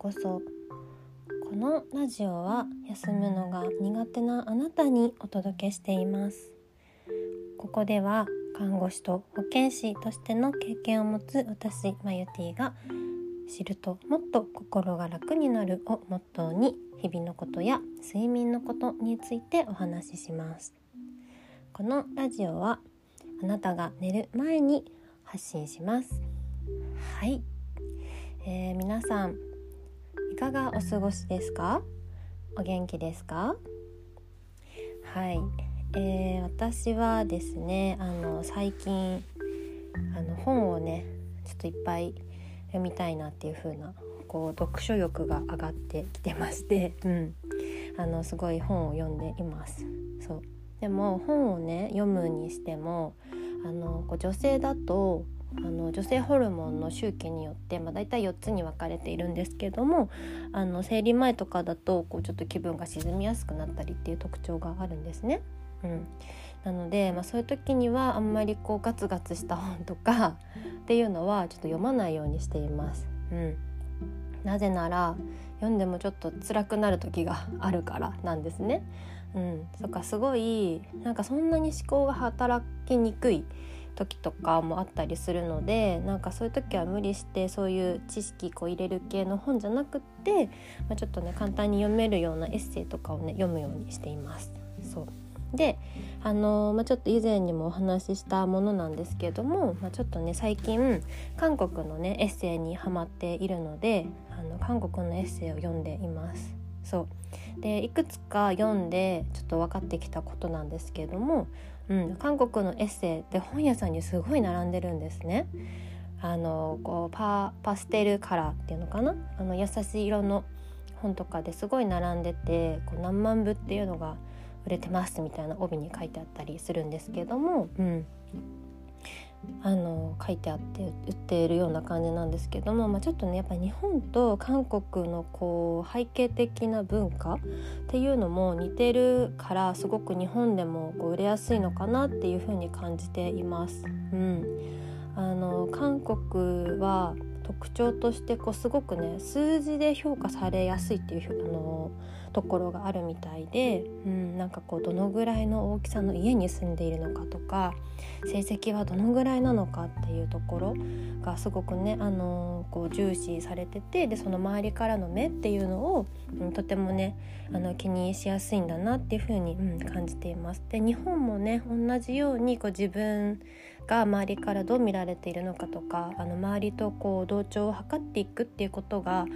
こそ。このラジオは休むのが苦手なあなたにお届けしています。ここでは看護師と保健師としての経験を持つ私マユティが知るともっと心が楽になるをモットーに日々のことや睡眠のことについてお話しします。このラジオはあなたが寝る前に発信します。はい、えー、皆さんかがお過ごしですか？お元気ですか？はい、えー、私はですねあの最近あの本をねちょっといっぱい読みたいなっていう風なこう読書欲が上がってきてまして、うん、あのすごい本を読んでいます。そう。でも本をね読むにしてもあのこう女性だとあの女性ホルモンの周期によって、まあ、大体4つに分かれているんですけどもあの生理前とかだとこうちょっと気分が沈みやすくなったりっていう特徴があるんですね。うん、なので、まあ、そういう時にはあんまりこうガツガツした本とか っていうのはちょっと読まないようにしています。うん、なぜなら読んでもちょっと辛くなる時があるからなんですね。うん、そっかすごいなんかそんなに思考が働きにくい時とかもあったりするのでなんかそういう時は無理してそういう知識こう入れる系の本じゃなくって、まあ、ちょっとね簡単に読めるようなエッセイとかをね読むようにしています。そうであのー、まあ、ちょっと以前にもお話ししたものなんですけども、まあ、ちょっとね最近韓国のねエッセイにハマっているのであの韓国のエッセイを読んでいます。そうでいくつか読んでちょっと分かってきたことなんですけども、うん、韓国のエッセイって本屋さんにすごい並んでるんですね。あのこうパパステルカラーっていうのかな？あの優しい色の本とかですごい並んでてこう何万部っていうのが売れてますみたいな帯に書いてあったりするんですけども、うん、あの書いてあって売っているような感じなんですけども、まあ、ちょっとねやっぱ日本と韓国のこう背景的な文化っていうのも似てるからすごく日本でもこう売れやすいのかなっていうふうに感じています。うん、あの韓国は特徴としてこうすごくね数字で評価されやすいっていうあのところがあるみたいで、うん、なんかこうどのぐらいの大きさの家に住んでいるのかとか成績はどのぐらいなのかっていうところがすごくね、あのこう重視されててでその周りからの目っていうのを、うん、とてもねあの気にしやすいんだなっていうふうに、うん、感じています。で日本もね同じようにこう自分が周りからどう見られているのかとかあの周りとこう同調を図っていくっていうことが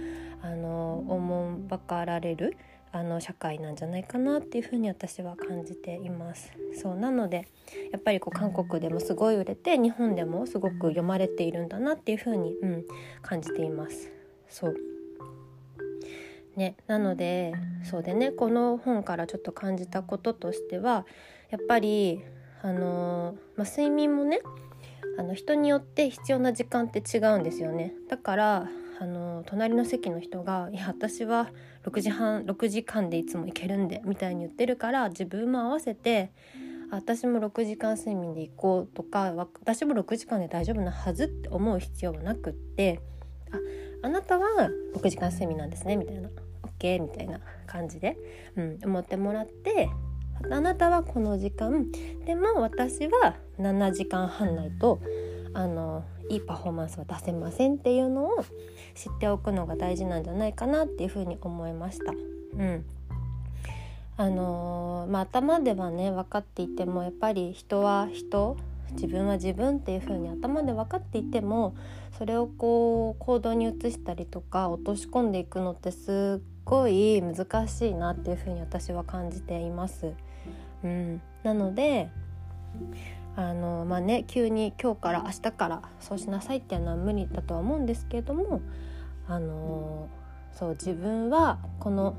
あのおもんばかられるあの社会なんじゃないかなっていうふうに私は感じています。そうなのでやっぱりこう韓国でもすごい売れて日本でもすごく読まれているんだなっていうふうに、うん、感じています。そう。ねなのでそうでねこの本からちょっと感じたこととしてはやっぱりあのまあ、睡眠もねあの人によって必要な時間って違うんですよね。だからあの隣の席の人が「いや私は6時半6時間でいつも行けるんで」みたいに言ってるから自分も合わせて私も6時間睡眠で行こうとか私も6時間で大丈夫なはずって思う必要はなくってああなたは6時間睡眠なんですねみたいな。OK みたいな感じで、うん、思ってもらってあなたはこの時間でも私は7時間半ないとあのいいパフォーマンスは出せませんっていうのを知っておくのが大事なんじゃないかなっていうふうに思いました。うんあのー、まあ、頭ではね分かっていてもやっぱり人は人自分は自分っていう風に頭で分かっていてもそれをこう行動に移したりとか落とし込んでいくのってすっごい難しいなっていう風に私は感じています。うん、なのであのまあね急に今日から明日からそうしなさいっていうのは無理だとは思うんですけれどもあのそう自分はこの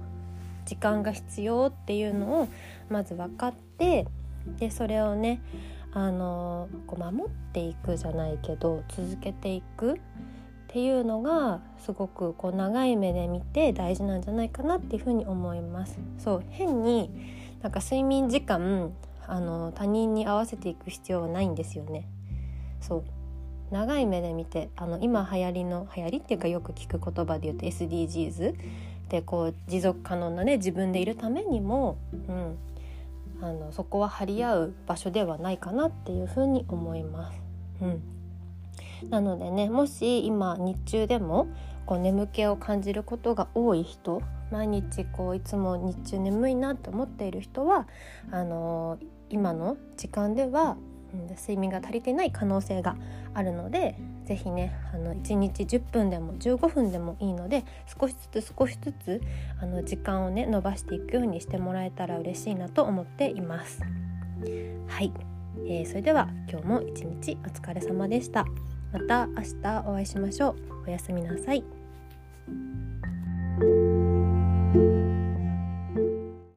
時間が必要っていうのをまず分かってでそれをねあのこう守っていくじゃないけど続けていくっていうのがすごくこう長い目で見て大事なんじゃないかなっていうふうに思います。そう変になんか睡眠時間あの他人に合わせていく必要はないんですよね。そう長い目で見てあの今流行りの流行りっていうかよく聞く言葉で言うと SDGs でこう持続可能なね自分でいるためにも、うん、あのそこは張り合う場所ではないかなっていうふうに思います。うんなのでねもし今日中でもこう眠気を感じることが多い人毎日こういつも日中眠いなって思っている人はあのー、今の時間では、睡眠が足りてない可能性があるので是非ねあの1日10分でも15分でもいいので少しずつ少しずつあの時間をね伸ばしていくようにしてもらえたら嬉しいなと思っています。はい、えー、それでは今日も一日お疲れ様でした。また明日お会いしましょう。おやすみなさい。